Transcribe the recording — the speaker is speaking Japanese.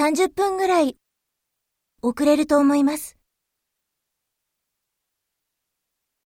30分ぐらい遅れると思います。